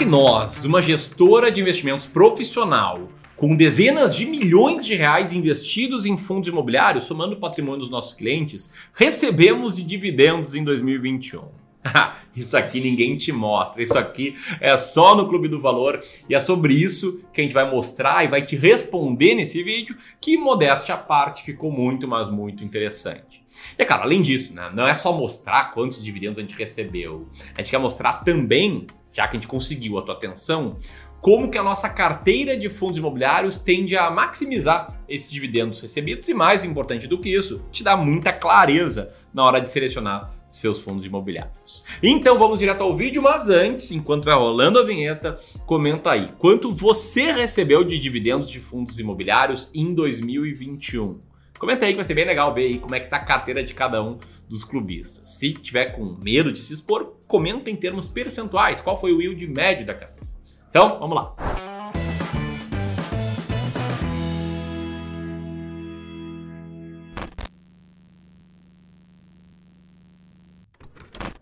que nós, uma gestora de investimentos profissional, com dezenas de milhões de reais investidos em fundos imobiliários, somando o patrimônio dos nossos clientes, recebemos de dividendos em 2021? isso aqui ninguém te mostra, isso aqui é só no Clube do Valor e é sobre isso que a gente vai mostrar e vai te responder nesse vídeo, que modéstia à parte ficou muito, mas muito interessante. E claro, além disso, né, não é só mostrar quantos dividendos a gente recebeu, a gente quer mostrar também, já que a gente conseguiu a tua atenção, como que a nossa carteira de fundos imobiliários tende a maximizar esses dividendos recebidos e mais importante do que isso, te dá muita clareza na hora de selecionar seus fundos imobiliários. Então vamos direto ao vídeo, mas antes, enquanto vai rolando a vinheta, comenta aí quanto você recebeu de dividendos de fundos imobiliários em 2021. Comenta aí que vai ser bem legal ver aí como é que tá a carteira de cada um dos clubistas. Se tiver com medo de se expor, comenta em termos percentuais, qual foi o yield médio da carteira. Então, vamos lá.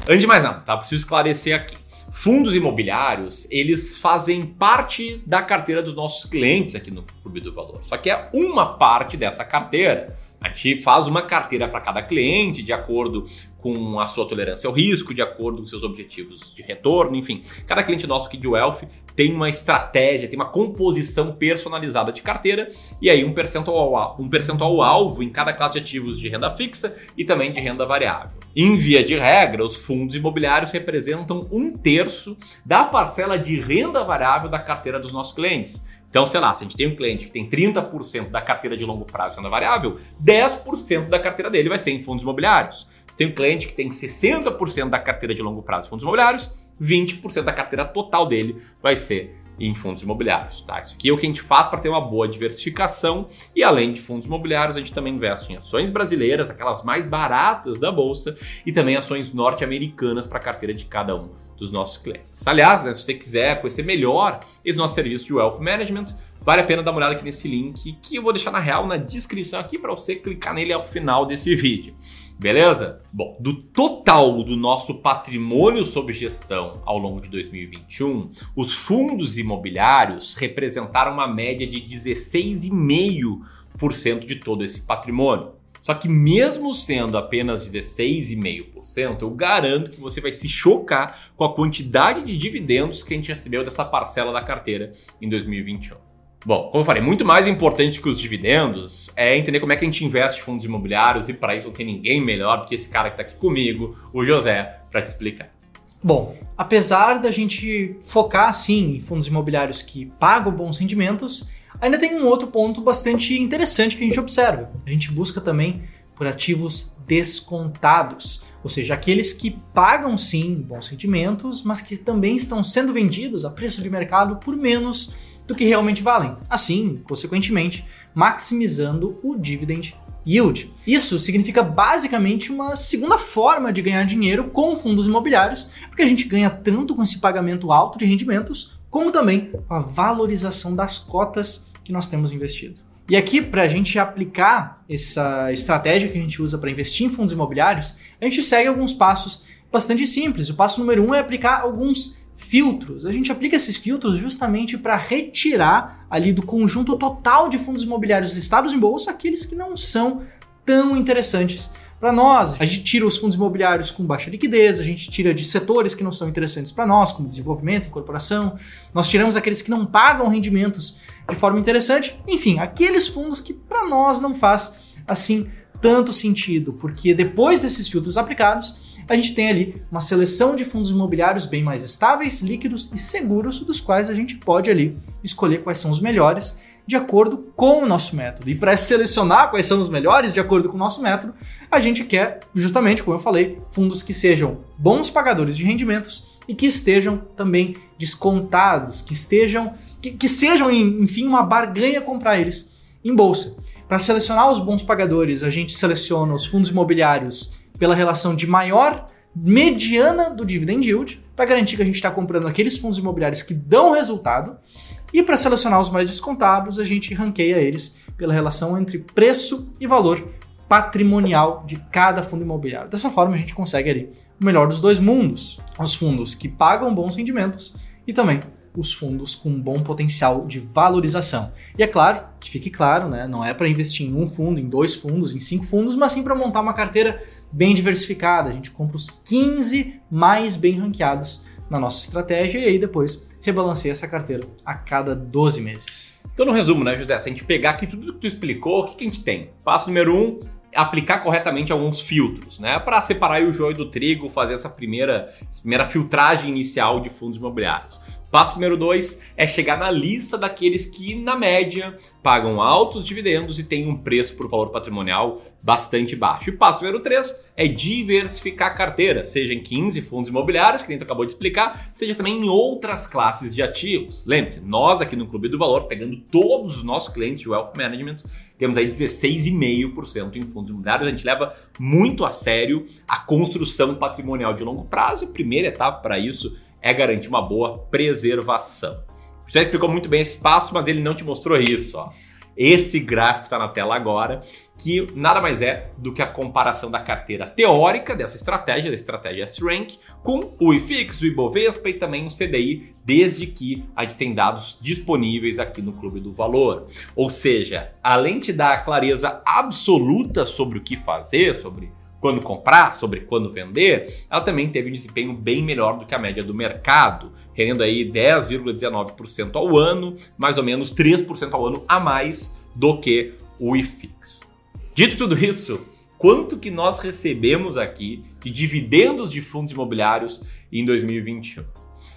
Antes de mais nada, tá? Preciso esclarecer aqui. Fundos imobiliários, eles fazem parte da carteira dos nossos clientes aqui no Clube do Valor. Só que é uma parte dessa carteira. A gente faz uma carteira para cada cliente, de acordo com a sua tolerância ao risco, de acordo com seus objetivos de retorno, enfim. Cada cliente nosso aqui de Wealth tem uma estratégia, tem uma composição personalizada de carteira e aí um percentual, um percentual alvo em cada classe de ativos de renda fixa e também de renda variável. Em via de regra, os fundos imobiliários representam um terço da parcela de renda variável da carteira dos nossos clientes. Então, sei lá, se a gente tem um cliente que tem 30% da carteira de longo prazo em renda variável, 10% da carteira dele vai ser em fundos imobiliários. Se tem um cliente que tem 60% da carteira de longo prazo em fundos imobiliários, 20% da carteira total dele vai ser em fundos imobiliários. Tá? Isso aqui é o que a gente faz para ter uma boa diversificação e além de fundos imobiliários, a gente também investe em ações brasileiras, aquelas mais baratas da bolsa, e também ações norte-americanas para a carteira de cada um dos nossos clientes. Aliás, né, se você quiser conhecer melhor esse nosso serviço de Wealth Management, vale a pena dar uma olhada aqui nesse link que eu vou deixar na real na descrição aqui para você clicar nele ao final desse vídeo. Beleza? Bom, do total do nosso patrimônio sob gestão ao longo de 2021, os fundos imobiliários representaram uma média de 16,5% de todo esse patrimônio. Só que mesmo sendo apenas 16,5%, eu garanto que você vai se chocar com a quantidade de dividendos que a gente recebeu dessa parcela da carteira em 2021. Bom, como eu falei, muito mais importante que os dividendos é entender como é que a gente investe em fundos imobiliários e para isso não tem ninguém melhor do que esse cara que está aqui comigo, o José, para te explicar. Bom, apesar da gente focar sim em fundos imobiliários que pagam bons rendimentos, ainda tem um outro ponto bastante interessante que a gente observa. A gente busca também por ativos descontados, ou seja, aqueles que pagam sim bons rendimentos, mas que também estão sendo vendidos a preço de mercado por menos do que realmente valem. Assim, consequentemente, maximizando o dividend yield. Isso significa basicamente uma segunda forma de ganhar dinheiro com fundos imobiliários, porque a gente ganha tanto com esse pagamento alto de rendimentos, como também com a valorização das cotas que nós temos investido. E aqui, para a gente aplicar essa estratégia que a gente usa para investir em fundos imobiliários, a gente segue alguns passos bastante simples. O passo número um é aplicar alguns filtros. A gente aplica esses filtros justamente para retirar ali do conjunto total de fundos imobiliários listados em bolsa aqueles que não são tão interessantes para nós. A gente tira os fundos imobiliários com baixa liquidez, a gente tira de setores que não são interessantes para nós, como desenvolvimento, incorporação. Nós tiramos aqueles que não pagam rendimentos de forma interessante. Enfim, aqueles fundos que para nós não faz assim tanto sentido, porque depois desses filtros aplicados, a gente tem ali uma seleção de fundos imobiliários bem mais estáveis, líquidos e seguros, dos quais a gente pode ali escolher quais são os melhores de acordo com o nosso método. E para selecionar quais são os melhores de acordo com o nosso método, a gente quer, justamente como eu falei, fundos que sejam bons pagadores de rendimentos e que estejam também descontados, que estejam que, que sejam enfim uma barganha comprar eles em bolsa. Para selecionar os bons pagadores, a gente seleciona os fundos imobiliários pela relação de maior mediana do dividend yield, para garantir que a gente está comprando aqueles fundos imobiliários que dão resultado. E para selecionar os mais descontados, a gente ranqueia eles pela relação entre preço e valor patrimonial de cada fundo imobiliário. Dessa forma, a gente consegue ali o melhor dos dois mundos: os fundos que pagam bons rendimentos e também os fundos com bom potencial de valorização. E é claro, que fique claro, né, não é para investir em um fundo, em dois fundos, em cinco fundos, mas sim para montar uma carteira bem diversificada. A gente compra os 15 mais bem ranqueados na nossa estratégia e aí depois rebalanceia essa carteira a cada 12 meses. Então, no resumo, né, José, se a gente pegar aqui tudo que tu explicou, o que, que a gente tem? Passo número um, aplicar corretamente alguns filtros, né? Para separar o joio do trigo, fazer essa primeira, essa primeira filtragem inicial de fundos imobiliários. Passo número 2 é chegar na lista daqueles que, na média, pagam altos dividendos e têm um preço por valor patrimonial bastante baixo. E passo número 3 é diversificar a carteira, seja em 15 fundos imobiliários, que a gente acabou de explicar, seja também em outras classes de ativos. Lembre-se, nós aqui no Clube do Valor, pegando todos os nossos clientes de Wealth Management, temos aí 16,5% em fundos imobiliários. A gente leva muito a sério a construção patrimonial de longo prazo a primeira etapa para isso é garantir uma boa preservação. Já explicou muito bem esse passo, mas ele não te mostrou isso. Ó. Esse gráfico está na tela agora, que nada mais é do que a comparação da carteira teórica dessa estratégia, da estratégia S-Rank, com o IFIX, o Ibovespa e também o CDI, desde que a gente tem dados disponíveis aqui no Clube do Valor. Ou seja, além de dar clareza absoluta sobre o que fazer, sobre quando comprar, sobre quando vender, ela também teve um desempenho bem melhor do que a média do mercado, rendendo aí 10,19% ao ano, mais ou menos 3% ao ano a mais do que o IFIX. Dito tudo isso, quanto que nós recebemos aqui de dividendos de fundos imobiliários em 2021?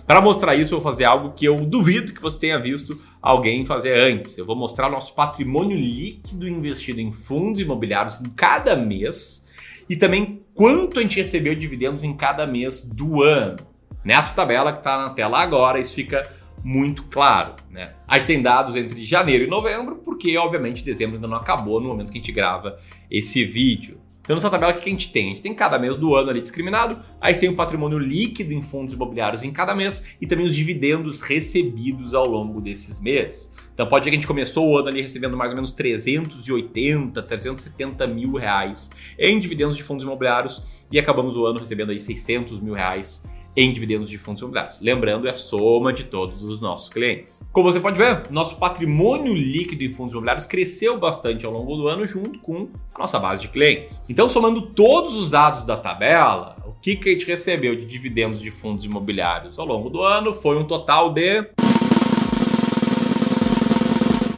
Para mostrar isso, eu vou fazer algo que eu duvido que você tenha visto alguém fazer antes. Eu vou mostrar nosso patrimônio líquido investido em fundos imobiliários em cada mês e também quanto a gente recebeu de dividendos em cada mês do ano. Nessa tabela que está na tela agora, isso fica muito claro. Né? A gente tem dados entre janeiro e novembro, porque obviamente dezembro ainda não acabou no momento que a gente grava esse vídeo. Então, nessa tabela, o que a gente tem? A gente tem cada mês do ano ali discriminado, aí tem o patrimônio líquido em fundos imobiliários em cada mês e também os dividendos recebidos ao longo desses meses. Então, pode ver que a gente começou o ano ali recebendo mais ou menos 380, 370 mil reais em dividendos de fundos imobiliários e acabamos o ano recebendo aí 600 mil reais em dividendos de fundos imobiliários. Lembrando, é a soma de todos os nossos clientes. Como você pode ver, nosso patrimônio líquido em fundos imobiliários cresceu bastante ao longo do ano junto com a nossa base de clientes. Então, somando todos os dados da tabela, o que, que a gente recebeu de dividendos de fundos imobiliários ao longo do ano foi um total de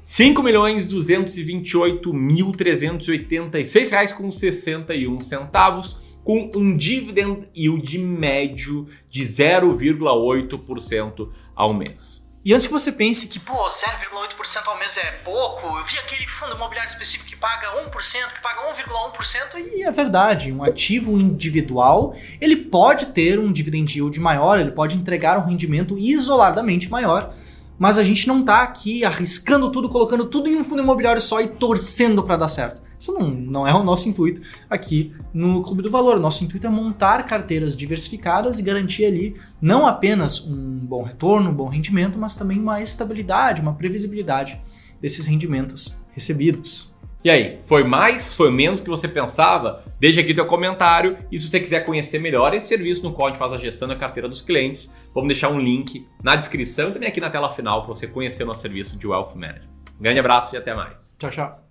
5 milhões 228 mil 386 reais com 61 centavos com um dividend yield médio de 0,8% ao mês. E antes que você pense que, pô, 0,8% ao mês é pouco, eu vi aquele fundo imobiliário específico que paga 1%, que paga 1,1%, e é verdade, um ativo individual, ele pode ter um dividend yield maior, ele pode entregar um rendimento isoladamente maior, mas a gente não está aqui arriscando tudo, colocando tudo em um fundo imobiliário só e torcendo para dar certo. Isso não, não é o nosso intuito aqui no Clube do Valor. Nosso intuito é montar carteiras diversificadas e garantir ali não apenas um bom retorno, um bom rendimento, mas também uma estabilidade, uma previsibilidade desses rendimentos recebidos. E aí, foi mais, foi menos que você pensava? Deixa aqui teu comentário e se você quiser conhecer melhor esse serviço no qual a gente faz a gestão da carteira dos clientes, vamos deixar um link na descrição e também aqui na tela final para você conhecer o nosso serviço de Wealth Management. Um grande abraço e até mais. Tchau, tchau.